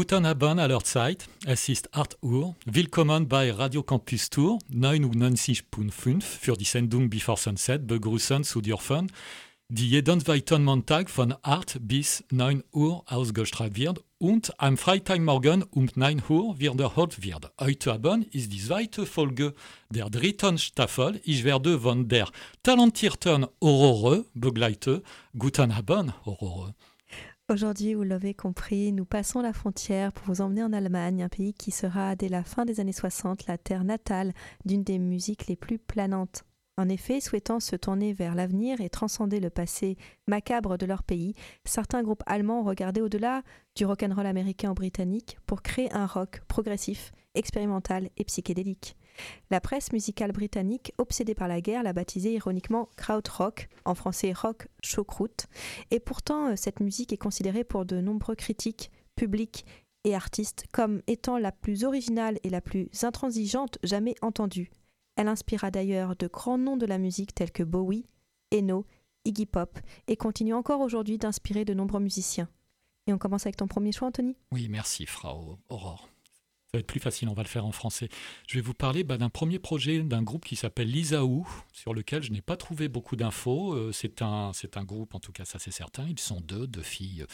Guten Abend allerzeit, es ist 8 Uhr. Willkommen bei Radio Campus Tour 99.5 für die Sendung Before Sunset begrüßen zu dürfen, die jeden zweiten Montag von 8 bis 9 Uhr ausgestrahlt wird und am Freitagmorgen um 9 Uhr wiederholt wird. Heute Abend ist die zweite Folge der dritten Staffel. Ich werde von der talentierten Aurore begleitet. Guten Abend, Aurore. Aujourd'hui, vous l'avez compris, nous passons la frontière pour vous emmener en Allemagne, un pays qui sera dès la fin des années 60 la terre natale d'une des musiques les plus planantes. En effet, souhaitant se tourner vers l'avenir et transcender le passé macabre de leur pays, certains groupes allemands ont regardé au-delà du rock'n'roll américain ou britannique pour créer un rock progressif, expérimental et psychédélique. La presse musicale britannique, obsédée par la guerre, l'a baptisé ironiquement krautrock, en français rock choucroute, et pourtant euh, cette musique est considérée pour de nombreux critiques, publics et artistes comme étant la plus originale et la plus intransigeante jamais entendue. Elle inspira d'ailleurs de grands noms de la musique tels que Bowie, Eno, Iggy Pop, et continue encore aujourd'hui d'inspirer de nombreux musiciens. Et on commence avec ton premier choix, Anthony? Oui, merci, Frau Aurore. Ça va être plus facile, on va le faire en français. Je vais vous parler bah, d'un premier projet d'un groupe qui s'appelle Lisaou, sur lequel je n'ai pas trouvé beaucoup d'infos. Euh, c'est un, un groupe, en tout cas ça c'est certain. Ils sont deux, deux filles.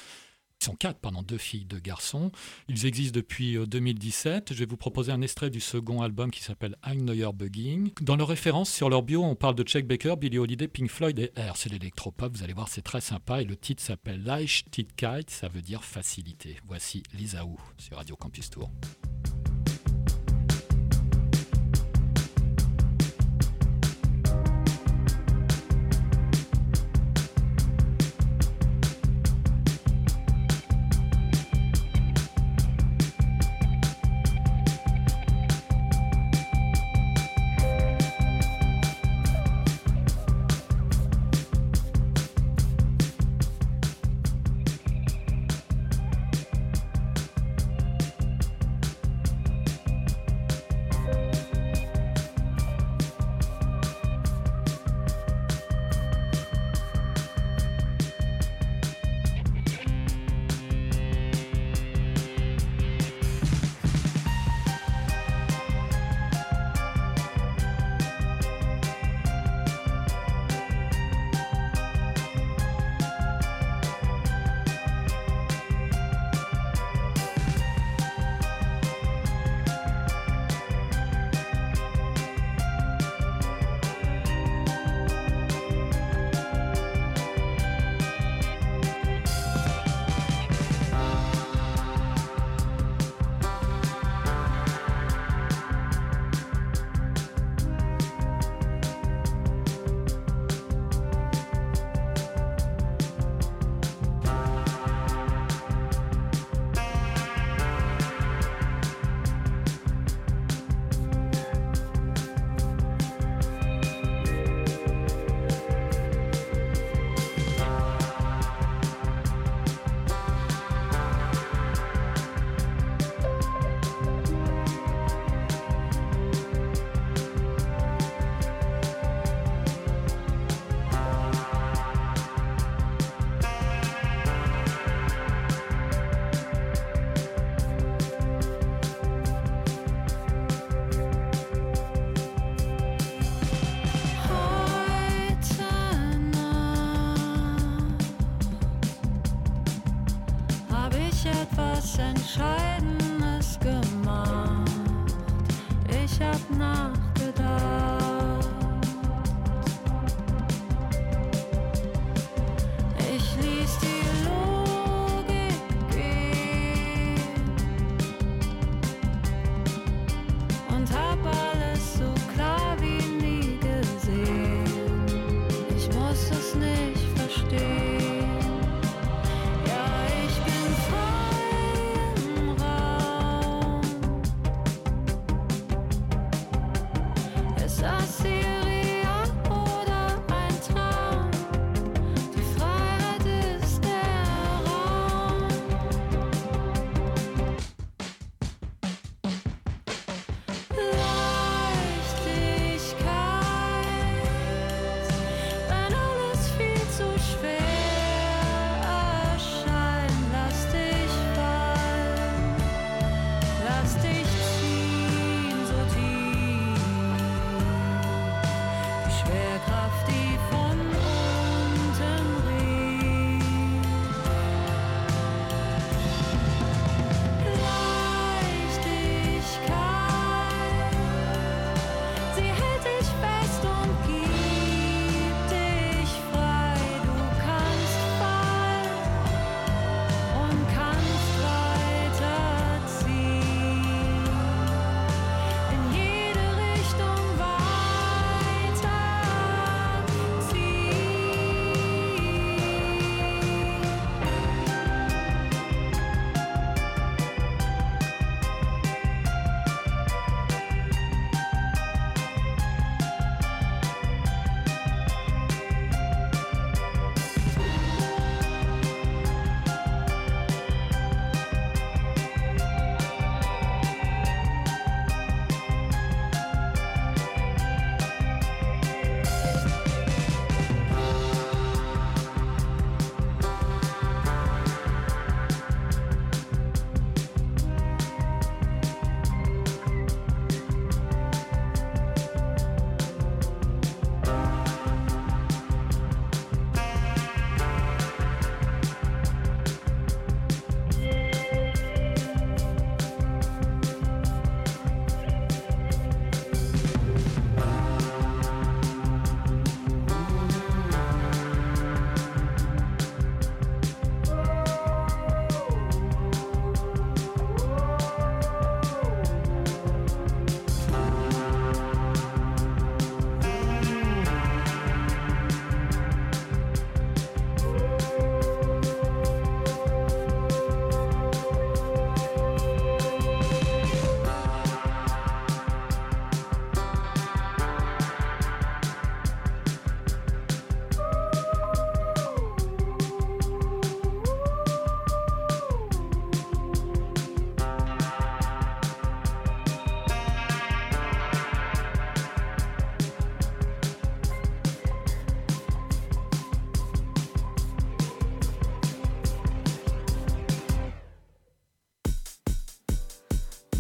Ils sont quatre, pardon, deux filles, deux garçons. Ils existent depuis 2017. Je vais vous proposer un extrait du second album qui s'appelle Ein Neuer Beginn. Dans leurs références sur leur bio, on parle de Chuck Baker, Billy Holiday, Pink Floyd et Air. C'est l'électropop, vous allez voir, c'est très sympa. Et le titre s'appelle Leichtigkeit, ça veut dire facilité. Voici Lisaou sur Radio Campus Tour.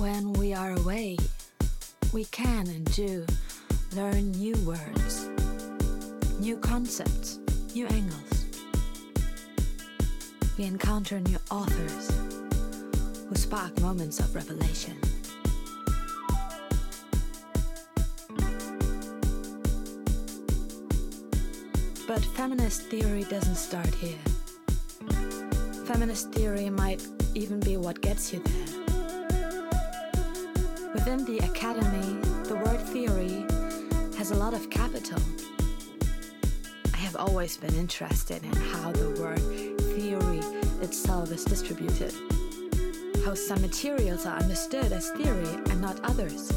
When we are away, we can and do learn new words, new concepts, new angles. We encounter new authors who spark moments of revelation. But feminist theory doesn't start here. Feminist theory might even be what gets you there. Within the academy, the word theory has a lot of capital. I have always been interested in how the word theory itself is distributed, how some materials are understood as theory and not others.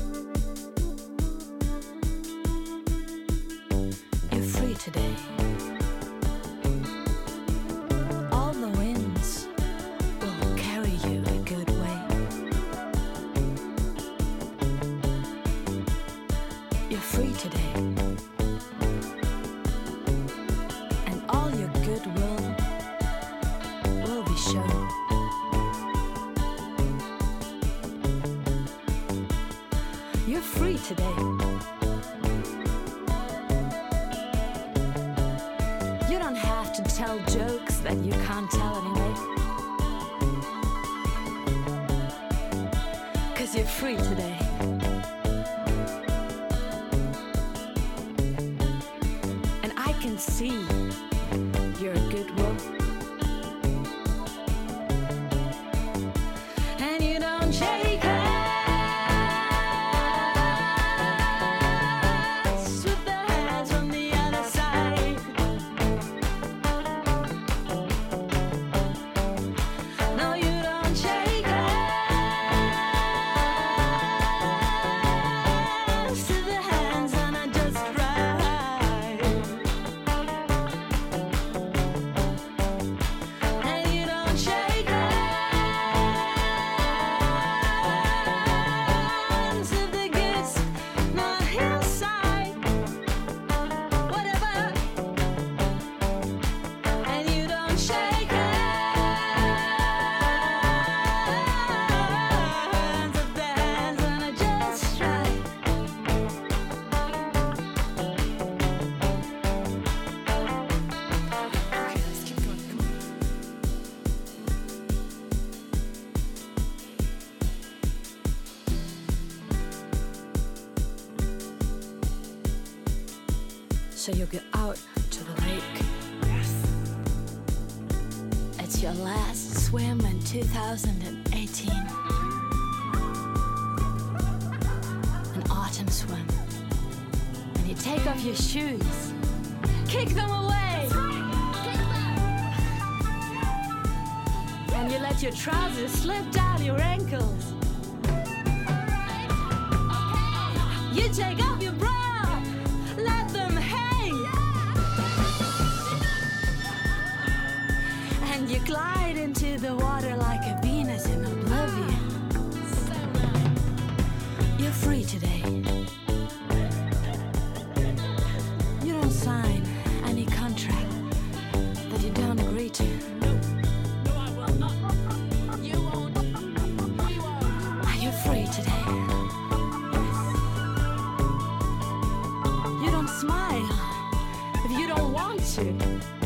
Can see you glide into the water like a Venus in oblivion. You're free today. You don't sign any contract that you don't agree to. No, no, I will not. You won't. You won't. Are you free today? You don't smile if you don't want to.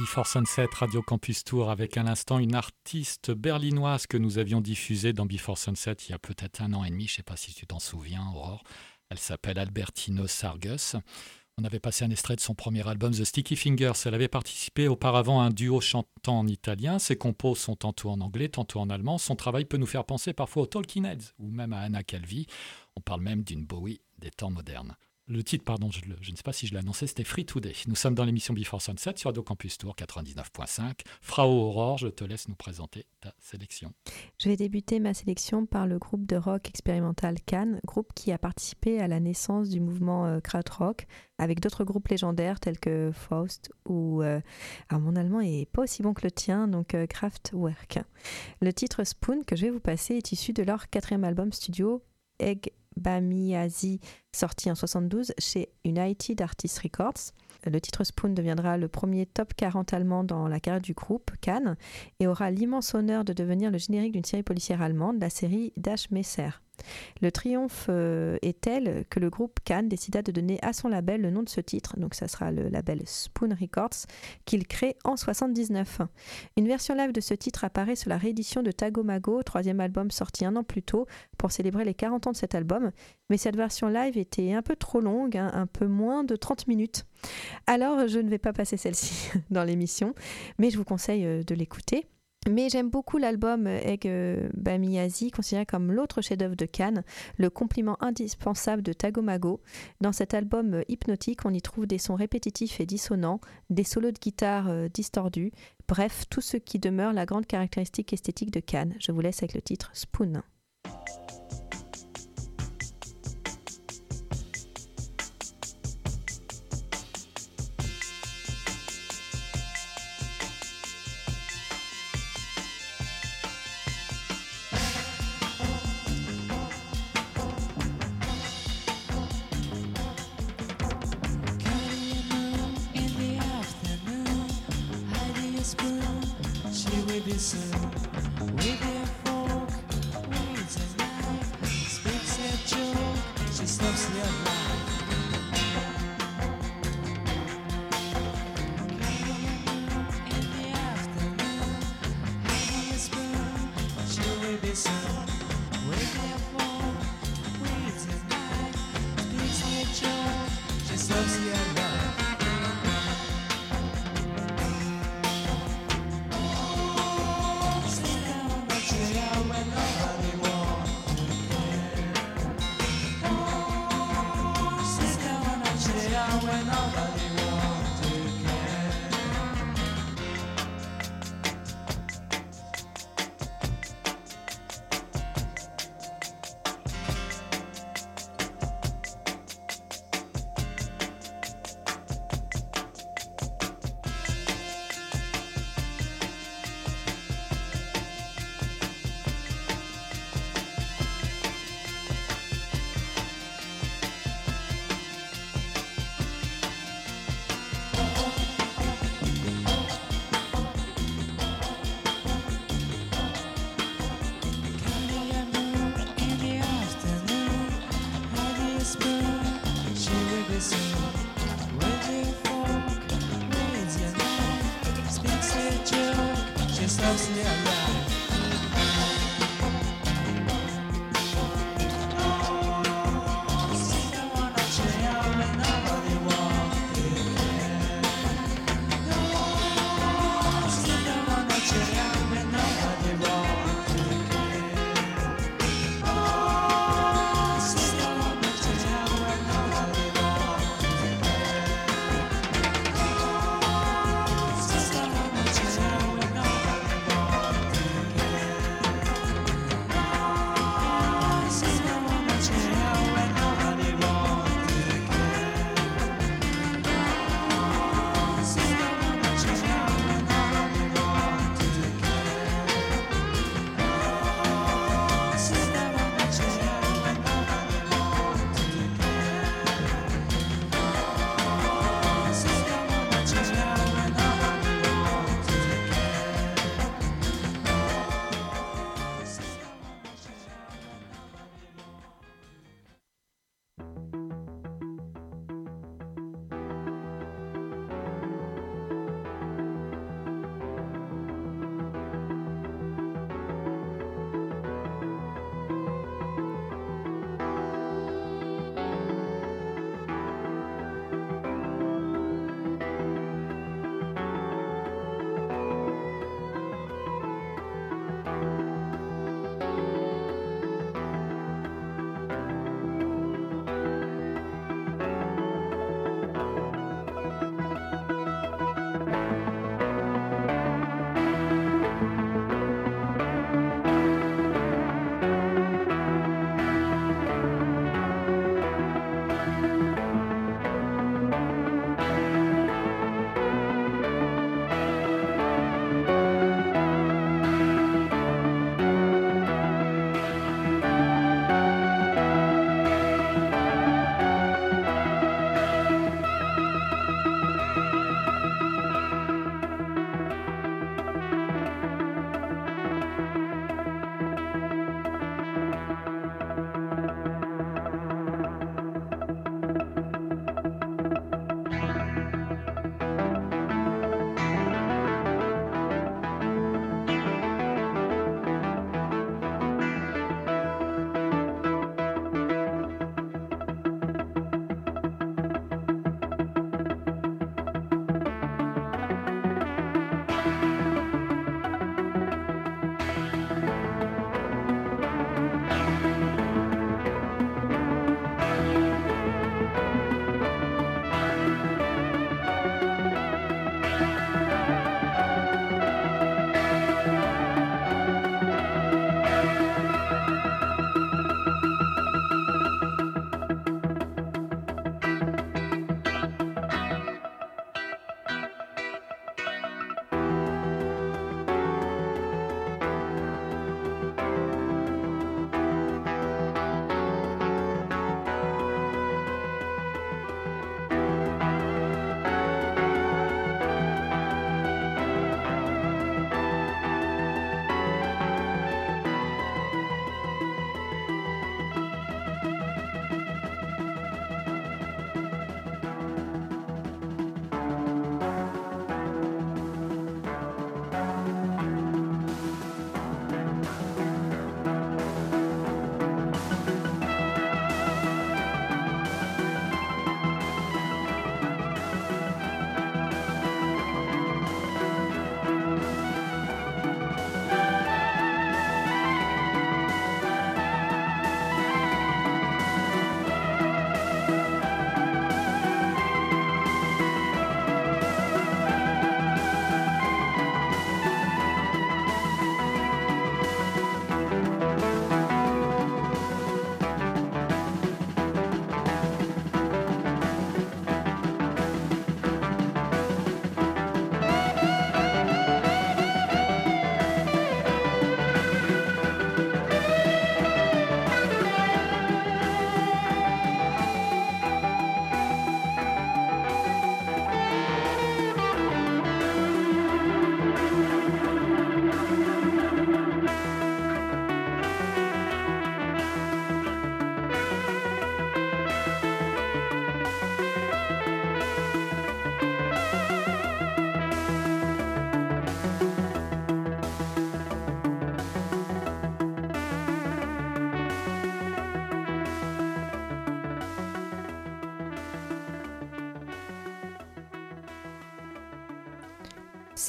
Before Sunset, Radio Campus Tour, avec à l'instant une artiste berlinoise que nous avions diffusée dans Before Sunset il y a peut-être un an et demi, je ne sais pas si tu t'en souviens, Aurore. Elle s'appelle Albertino Sargus. On avait passé un extrait de son premier album, The Sticky Fingers. Elle avait participé auparavant à un duo chantant en italien. Ses compos sont tantôt en anglais, tantôt en allemand. Son travail peut nous faire penser parfois aux Talking Heads ou même à Anna Calvi. On parle même d'une Bowie des temps modernes. Le titre, pardon, je, ne sais pas si je l'ai annoncé, c'était Free Today. Nous sommes dans l'émission Before Sunset sur Radio Campus Tour 99.5. Frau Aurore, je te laisse nous présenter ta sélection. Je vais débuter ma sélection par le groupe de rock expérimental Cannes, groupe qui a participé à la naissance du mouvement euh, krautrock avec d'autres groupes légendaires tels que Faust ou. Euh, alors mon allemand est pas aussi bon que le tien, donc euh, Kraftwerk. Le titre Spoon que je vais vous passer est issu de leur quatrième album studio Egg Bamiazi, sorti en 72 chez United Artists Records. Le titre Spoon deviendra le premier top 40 allemand dans la carrière du groupe, Cannes, et aura l'immense honneur de devenir le générique d'une série policière allemande, la série Das Messer. Le triomphe euh, est tel que le groupe Cannes décida de donner à son label le nom de ce titre, donc ça sera le label Spoon Records, qu'il crée en 79. Une version live de ce titre apparaît sur la réédition de Tagomago, troisième album sorti un an plus tôt pour célébrer les 40 ans de cet album, mais cette version live était un peu trop longue, hein, un peu moins de 30 minutes. Alors je ne vais pas passer celle-ci dans l'émission, mais je vous conseille euh, de l'écouter. Mais j'aime beaucoup l'album Egg Bamiyazi, considéré comme l'autre chef-d'œuvre de Cannes, le compliment indispensable de Tagomago. Dans cet album hypnotique, on y trouve des sons répétitifs et dissonants, des solos de guitare euh, distordus, bref, tout ce qui demeure la grande caractéristique esthétique de Cannes. Je vous laisse avec le titre Spoon. house near.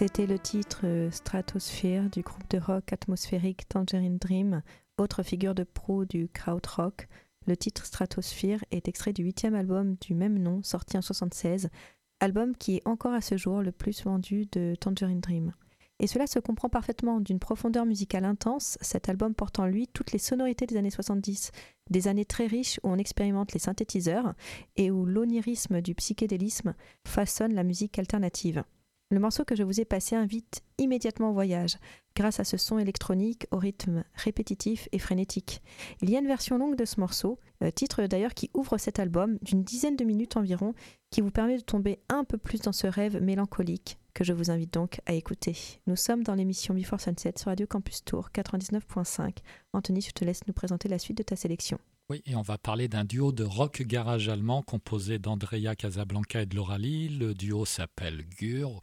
C'était le titre euh, Stratosphere du groupe de rock atmosphérique Tangerine Dream, autre figure de proue du krautrock. Le titre Stratosphere est extrait du huitième album du même nom, sorti en 1976, album qui est encore à ce jour le plus vendu de Tangerine Dream. Et cela se comprend parfaitement d'une profondeur musicale intense, cet album porte en lui toutes les sonorités des années 70, des années très riches où on expérimente les synthétiseurs et où l'onirisme du psychédélisme façonne la musique alternative. Le morceau que je vous ai passé invite immédiatement au voyage, grâce à ce son électronique au rythme répétitif et frénétique. Il y a une version longue de ce morceau, euh, titre d'ailleurs qui ouvre cet album, d'une dizaine de minutes environ, qui vous permet de tomber un peu plus dans ce rêve mélancolique que je vous invite donc à écouter. Nous sommes dans l'émission Before Sunset sur Radio Campus Tour 99.5. Anthony, je te laisse nous présenter la suite de ta sélection. Oui, et on va parler d'un duo de rock garage allemand composé d'Andrea Casablanca et de Laura Lee. Le duo s'appelle Gur.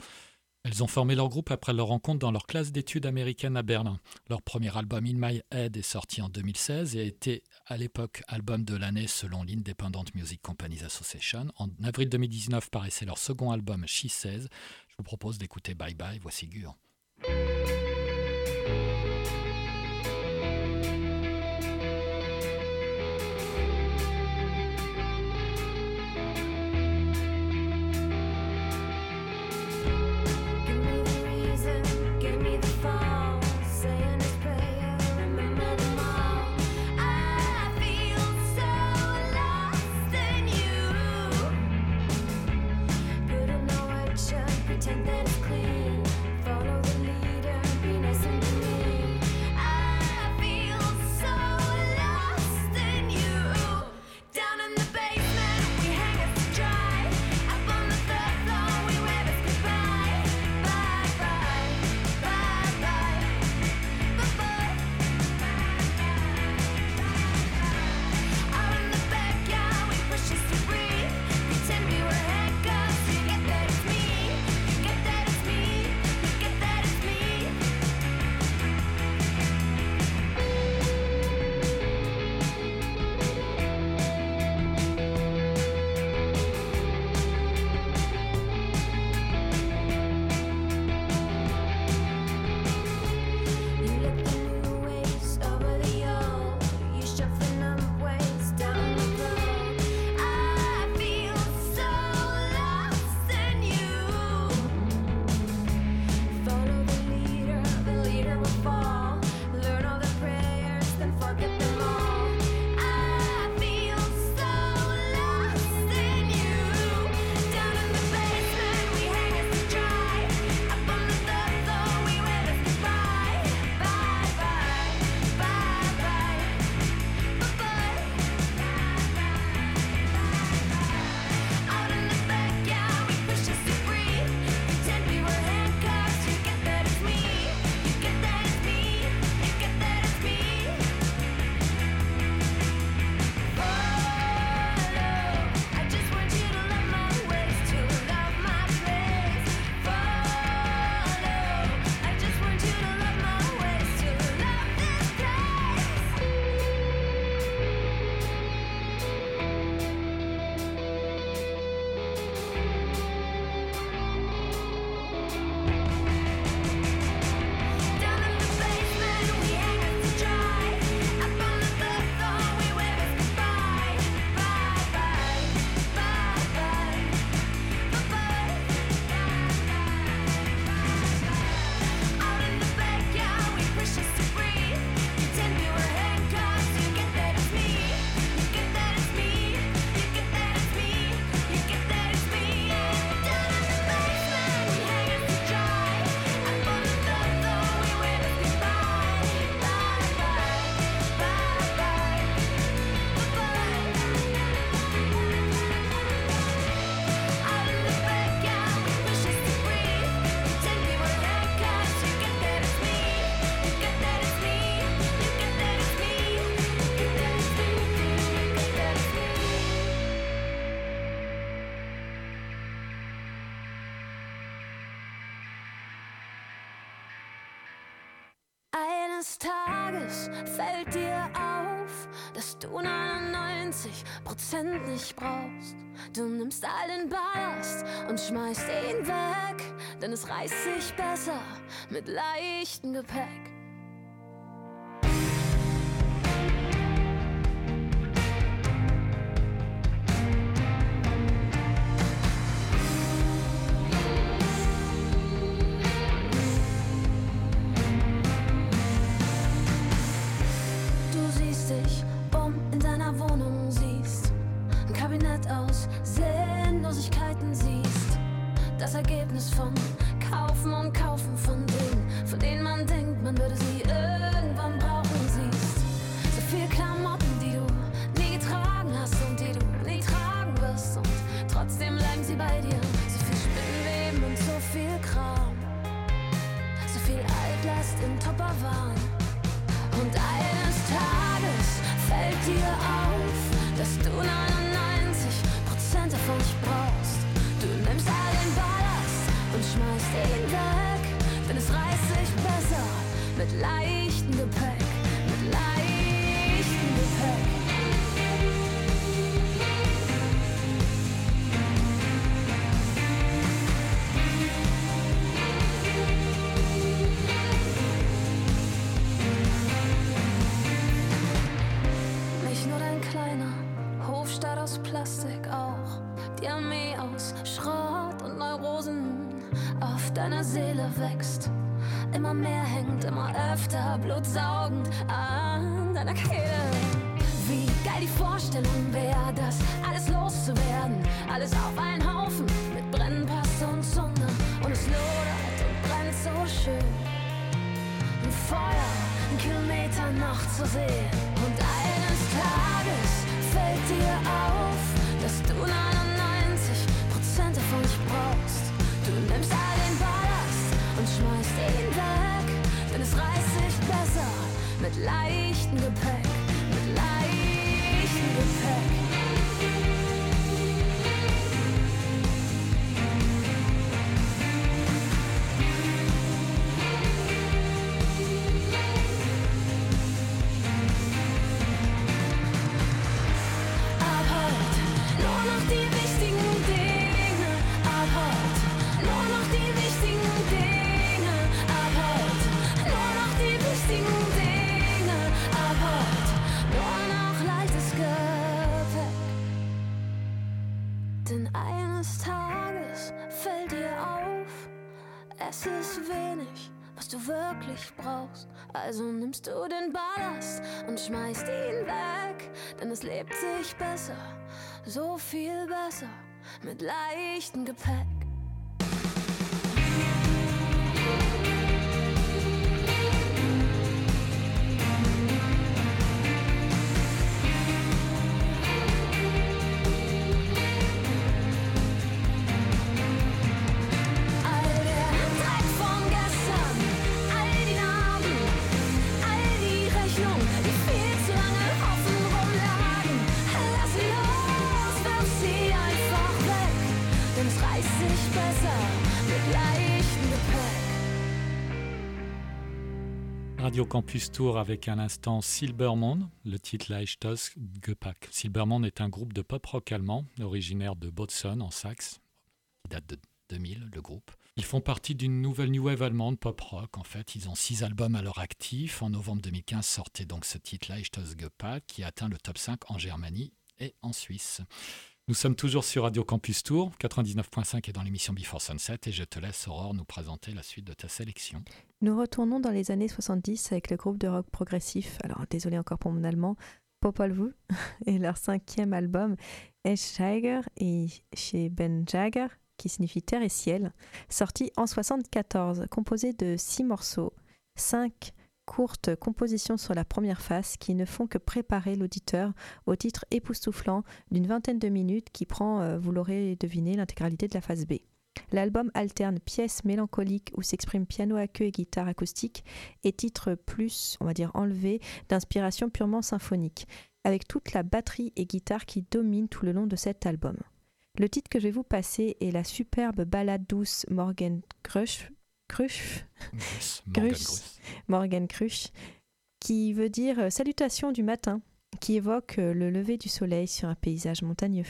Elles ont formé leur groupe après leur rencontre dans leur classe d'études américaine à Berlin. Leur premier album In My Head est sorti en 2016 et a été à l'époque album de l'année selon l'Independent Music Companies Association. En avril 2019 paraissait leur second album She Says. Je vous propose d'écouter Bye Bye, voici Gur. Fällt dir auf, dass du 99 Prozent nicht brauchst. Du nimmst all den Ballast und schmeißt ihn weg, denn es reißt sich besser mit leichtem Gepäck. Also nimmst du den Ballast und schmeißt ihn weg, denn es lebt sich besser, so viel besser mit leichtem Gepäck. Campus Tour avec un instant Silbermond, le titre Leichtos Gepack. Silbermond est un groupe de pop rock allemand, originaire de Botzen en Saxe, qui date de 2000, le groupe. Ils font partie d'une nouvelle new wave allemande pop rock. En fait, ils ont six albums à leur actif. En novembre 2015 sortait donc ce titre Leichtos Gepack qui atteint le top 5 en Germanie et en Suisse. Nous sommes toujours sur Radio Campus Tour, 99.5 et dans l'émission Before Sunset et je te laisse Aurore nous présenter la suite de ta sélection. Nous retournons dans les années 70 avec le groupe de rock progressif, alors désolé encore pour mon allemand, Popol et leur cinquième album Eschsteiger et chez Ben qui signifie Terre et Ciel, sorti en 74, composé de six morceaux, cinq courtes compositions sur la première face qui ne font que préparer l'auditeur au titre époustouflant d'une vingtaine de minutes qui prend, euh, vous l'aurez deviné, l'intégralité de la phase B. L'album alterne pièces mélancoliques où s'exprime piano à queue et guitare acoustique et titres plus, on va dire enlevés, d'inspiration purement symphonique, avec toute la batterie et guitare qui dominent tout le long de cet album. Le titre que je vais vous passer est la superbe ballade douce Morgan Crush, Crush, Morgan Morgan Crush, qui veut dire euh, salutation du matin qui évoque le lever du soleil sur un paysage montagneux.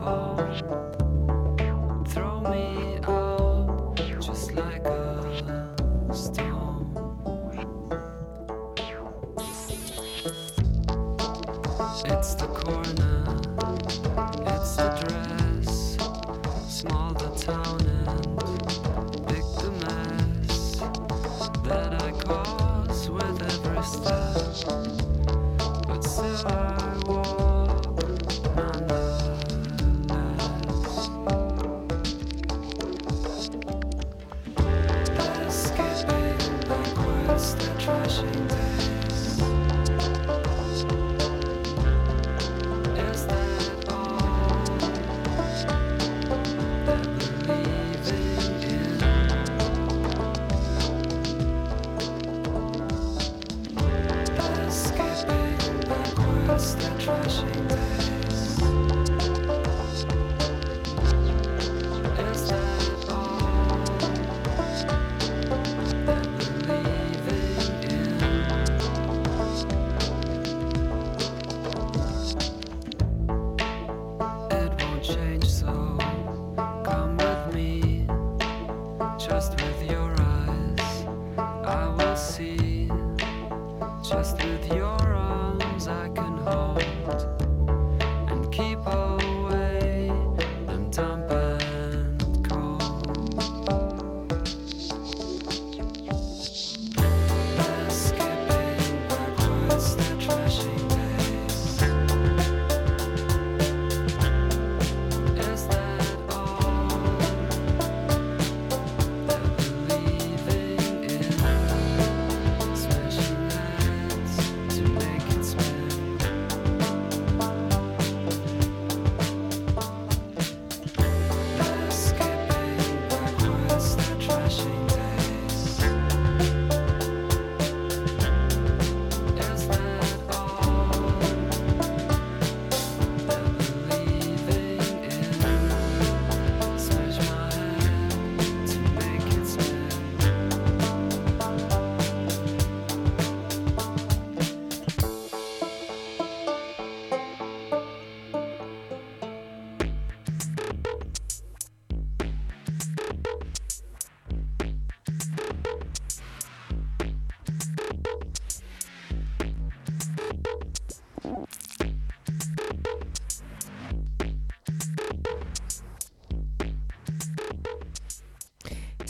宝。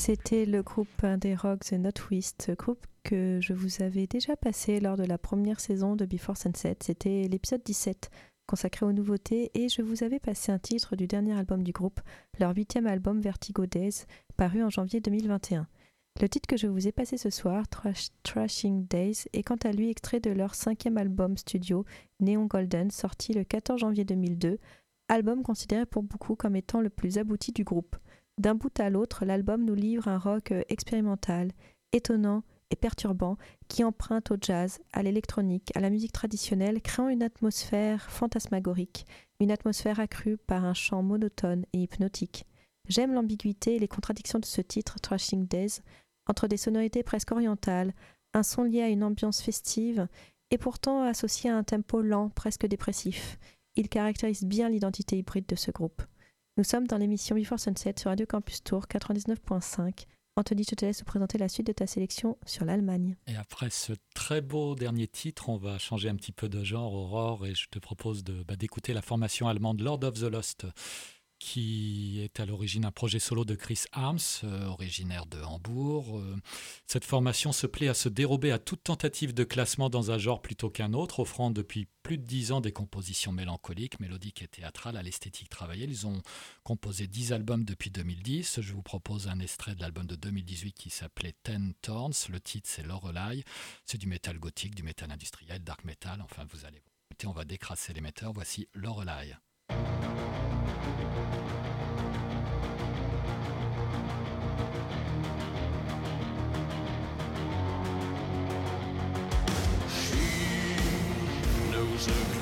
C'était le groupe des Rocks The Northwest, groupe que je vous avais déjà passé lors de la première saison de Before Sunset. C'était l'épisode 17 consacré aux nouveautés et je vous avais passé un titre du dernier album du groupe, leur huitième album Vertigo Days, paru en janvier 2021. Le titre que je vous ai passé ce soir, Trashing Days, est quant à lui extrait de leur cinquième album studio, Neon Golden, sorti le 14 janvier 2002, album considéré pour beaucoup comme étant le plus abouti du groupe. D'un bout à l'autre, l'album nous livre un rock euh, expérimental, étonnant et perturbant, qui emprunte au jazz, à l'électronique, à la musique traditionnelle, créant une atmosphère fantasmagorique, une atmosphère accrue par un chant monotone et hypnotique. J'aime l'ambiguïté et les contradictions de ce titre, Trashing Days, entre des sonorités presque orientales, un son lié à une ambiance festive, et pourtant associé à un tempo lent, presque dépressif. Il caractérise bien l'identité hybride de ce groupe. Nous sommes dans l'émission Before Sunset sur Radio Campus Tour 99.5. Anthony, je te laisse présenter la suite de ta sélection sur l'Allemagne. Et après ce très beau dernier titre, on va changer un petit peu de genre, Aurore, et je te propose bah, d'écouter la formation allemande Lord of the Lost qui est à l'origine un projet solo de Chris Arms, euh, originaire de Hambourg. Euh, cette formation se plaît à se dérober à toute tentative de classement dans un genre plutôt qu'un autre, offrant depuis plus de dix ans des compositions mélancoliques, mélodiques et théâtrales à l'esthétique travaillée. Ils ont composé dix albums depuis 2010. Je vous propose un extrait de l'album de 2018 qui s'appelait Ten Thorns. Le titre, c'est Lorelei. C'est du métal gothique, du métal industriel, dark metal. Enfin, vous allez voir. On va décrasser l'émetteur. Voici Lorelei. A creed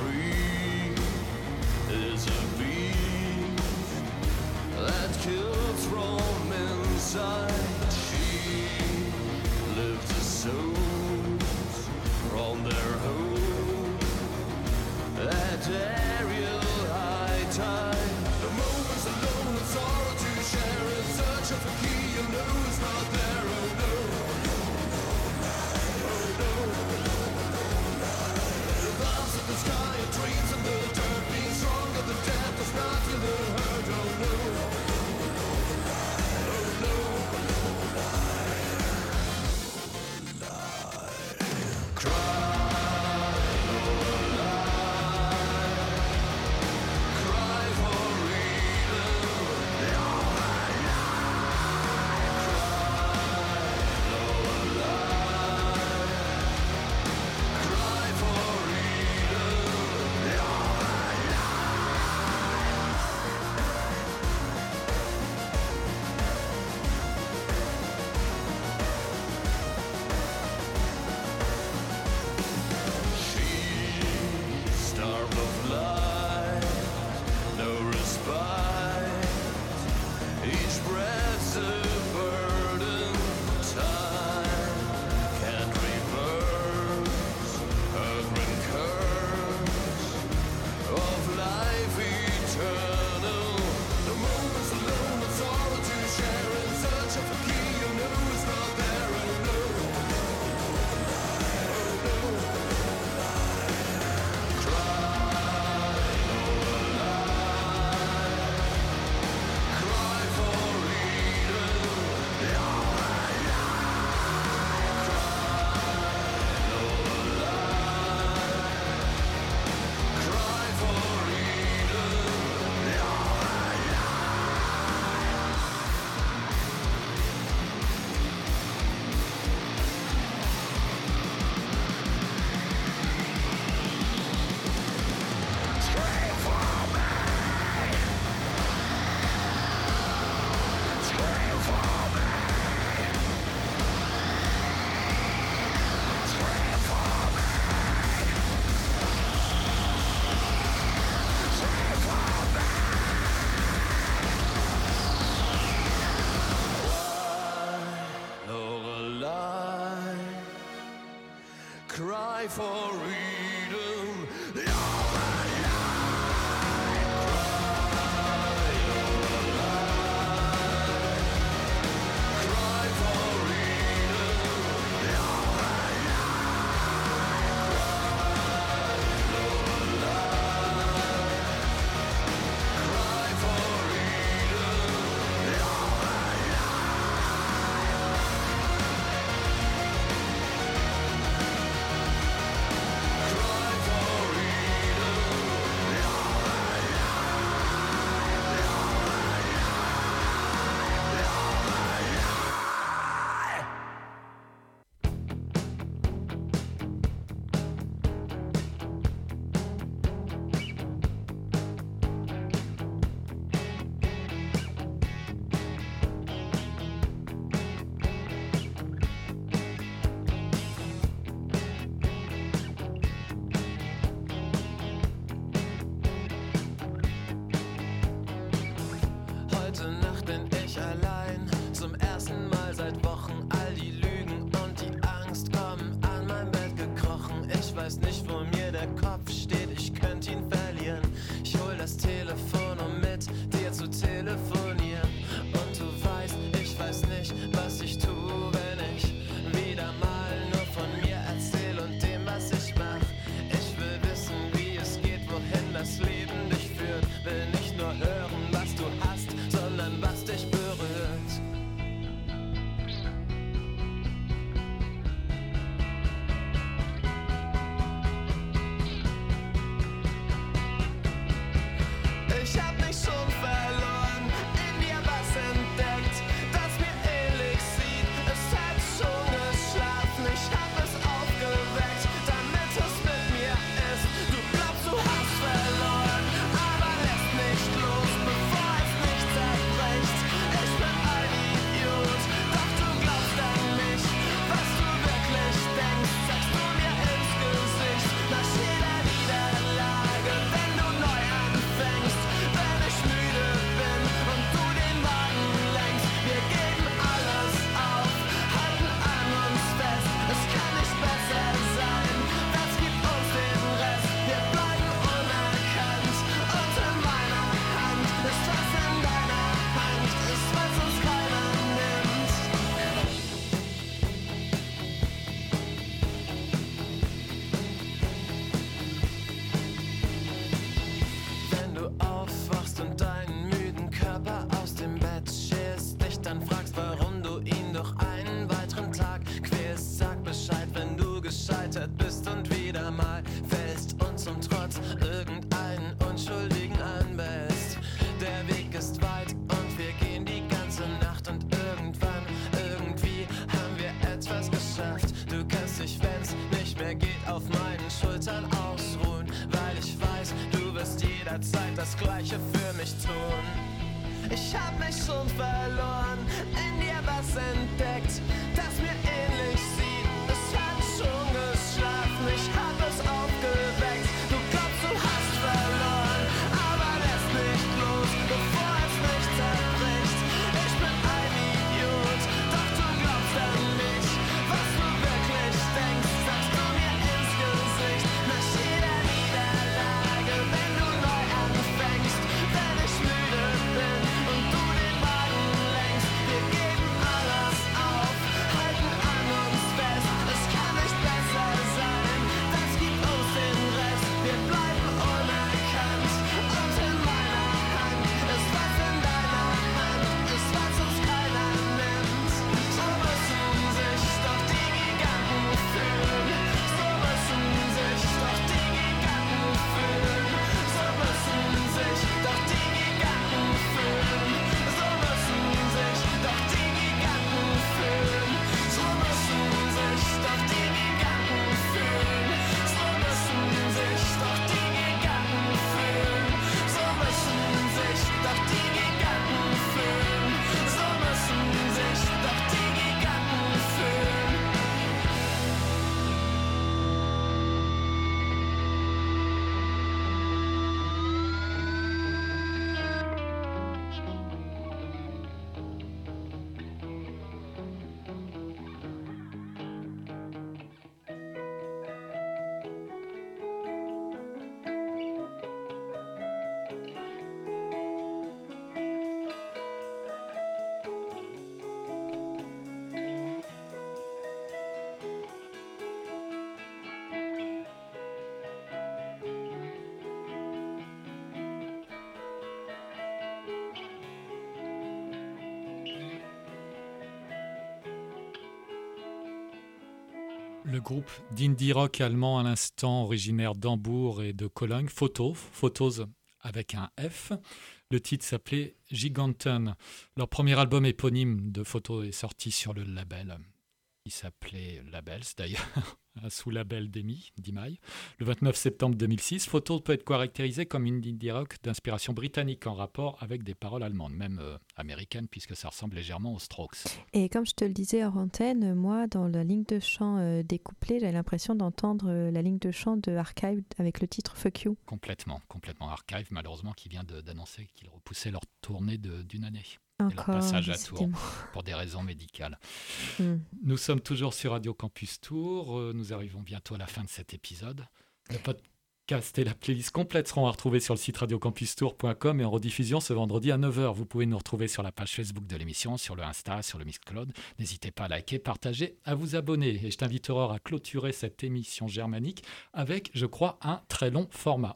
for Le groupe d'indie rock allemand à l'instant, originaire d'Hambourg et de Cologne, Photo, Photos avec un F. Le titre s'appelait Giganten. Leur premier album éponyme de photos est sorti sur le label. Il s'appelait Labels d'ailleurs, un sous-label d'EMI, d'EMI. Le 29 septembre 2006, Photo peut être caractérisé comme une indie rock d'inspiration britannique en rapport avec des paroles allemandes, même euh, américaines, puisque ça ressemble légèrement aux Strokes. Et comme je te le disais hors antenne, moi, dans la ligne de chant euh, des couplets, j'avais l'impression d'entendre euh, la ligne de chant de Archive avec le titre Fuck You. Complètement, complètement. Archive, malheureusement, qui vient d'annoncer qu'ils repoussaient leur tournée d'une année. Leur Encore, passage à Tours. pour des raisons médicales. Hmm. Nous sommes toujours sur Radio Campus Tour. Euh, Nous arrivons bientôt à la fin de cet épisode. Le podcast et la playlist complète seront à retrouver sur le site radiocampustour.com et en rediffusion ce vendredi à 9h. Vous pouvez nous retrouver sur la page Facebook de l'émission, sur le Insta, sur le Mixcloud. N'hésitez pas à liker, partager, à vous abonner. Et je t'inviterai à clôturer cette émission germanique avec, je crois, un très long format.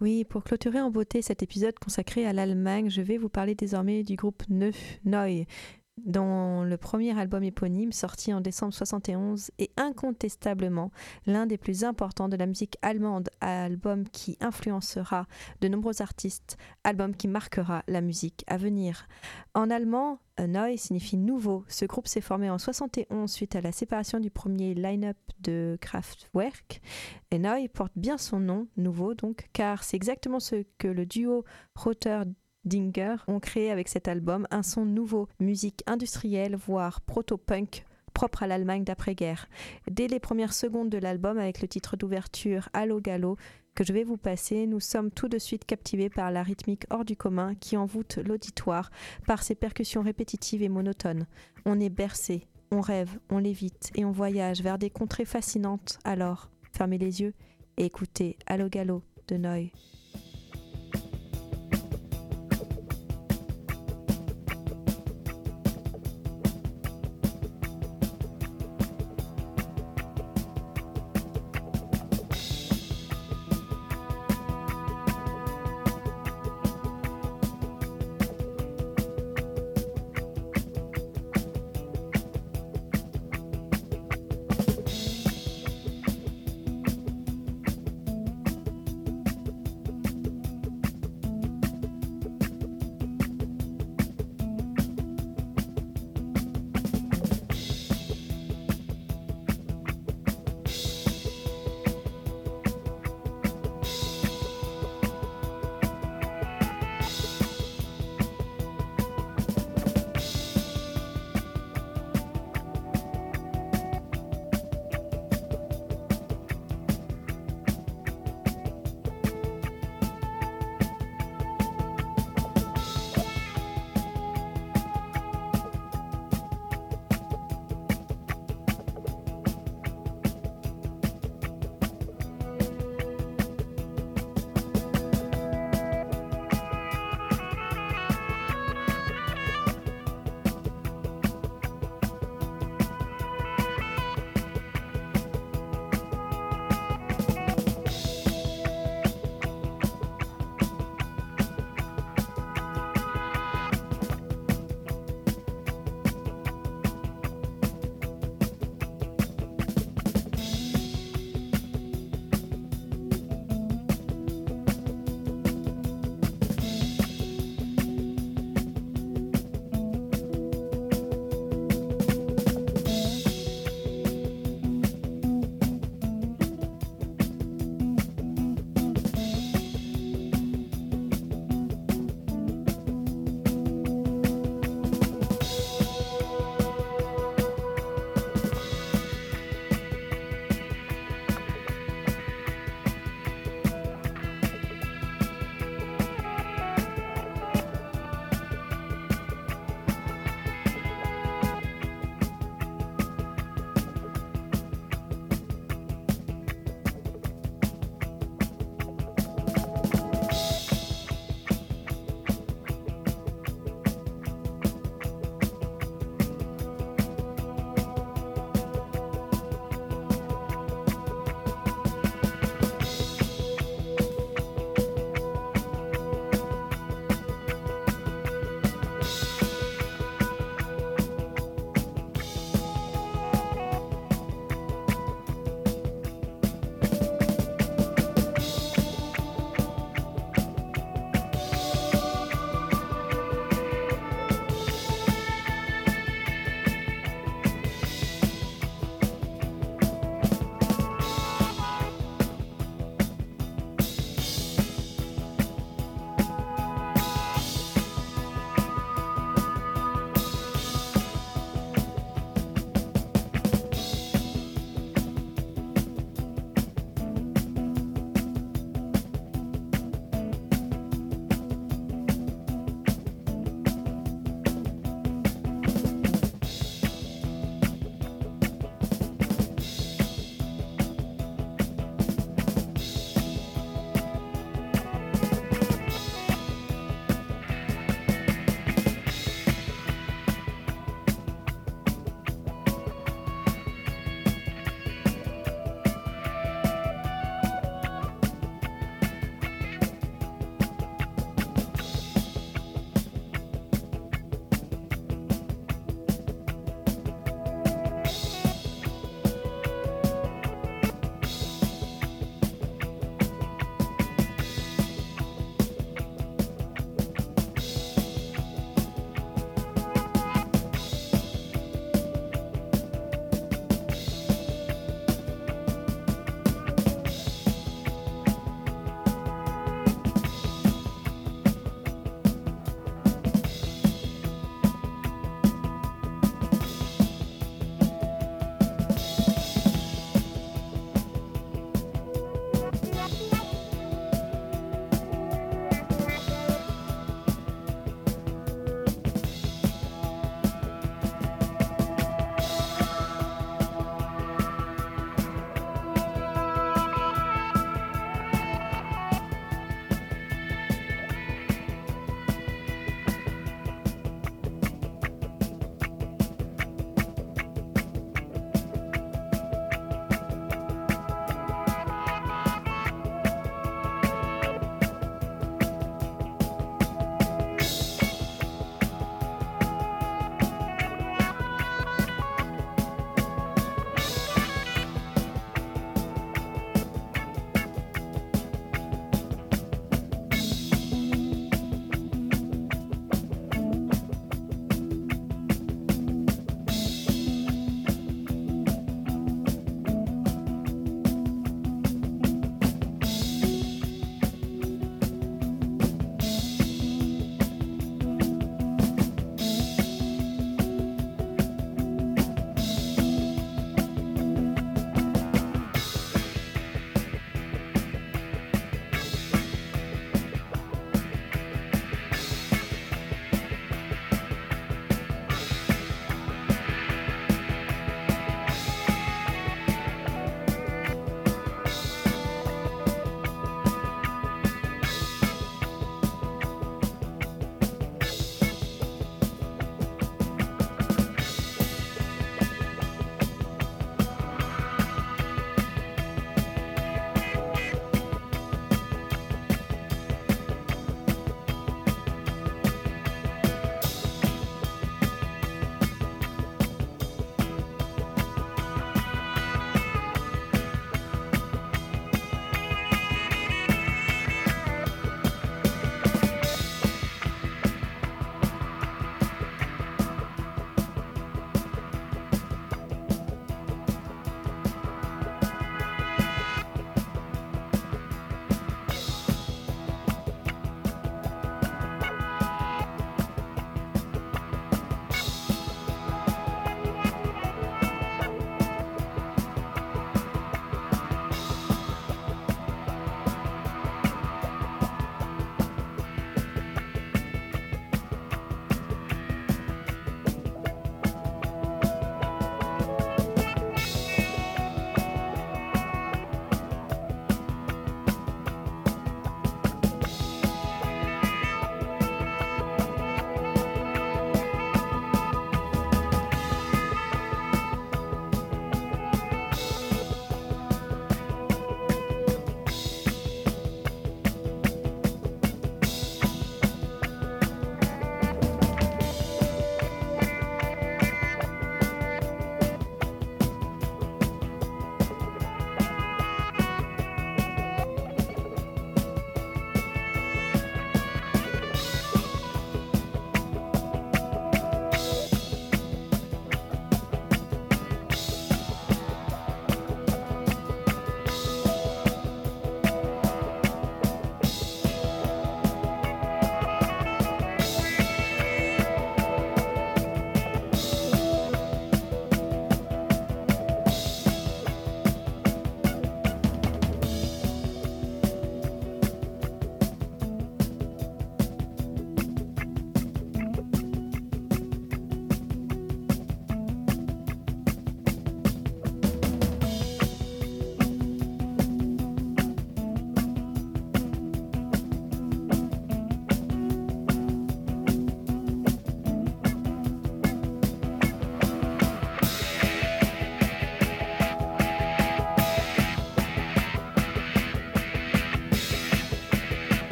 Oui, pour clôturer en beauté cet épisode consacré à l'Allemagne, je vais vous parler désormais du groupe Neuf Neu, dont le premier album éponyme, sorti en décembre 71, est incontestablement l'un des plus importants de la musique allemande, album qui influencera de nombreux artistes, album qui marquera la musique à venir. En allemand, Neu signifie nouveau. Ce groupe s'est formé en 71 suite à la séparation du premier line-up de Kraftwerk. Et Neu porte bien son nom, nouveau donc, car c'est exactement ce que le duo Rotter Dinger ont créé avec cet album, un son nouveau, musique industrielle, voire proto-punk propre à l'Allemagne d'après-guerre. Dès les premières secondes de l'album, avec le titre d'ouverture Allo Gallo, que je vais vous passer, nous sommes tout de suite captivés par la rythmique hors du commun qui envoûte l'auditoire par ses percussions répétitives et monotones. On est bercé, on rêve, on lévite et on voyage vers des contrées fascinantes. Alors, fermez les yeux et écoutez Allo Gallo de Neu.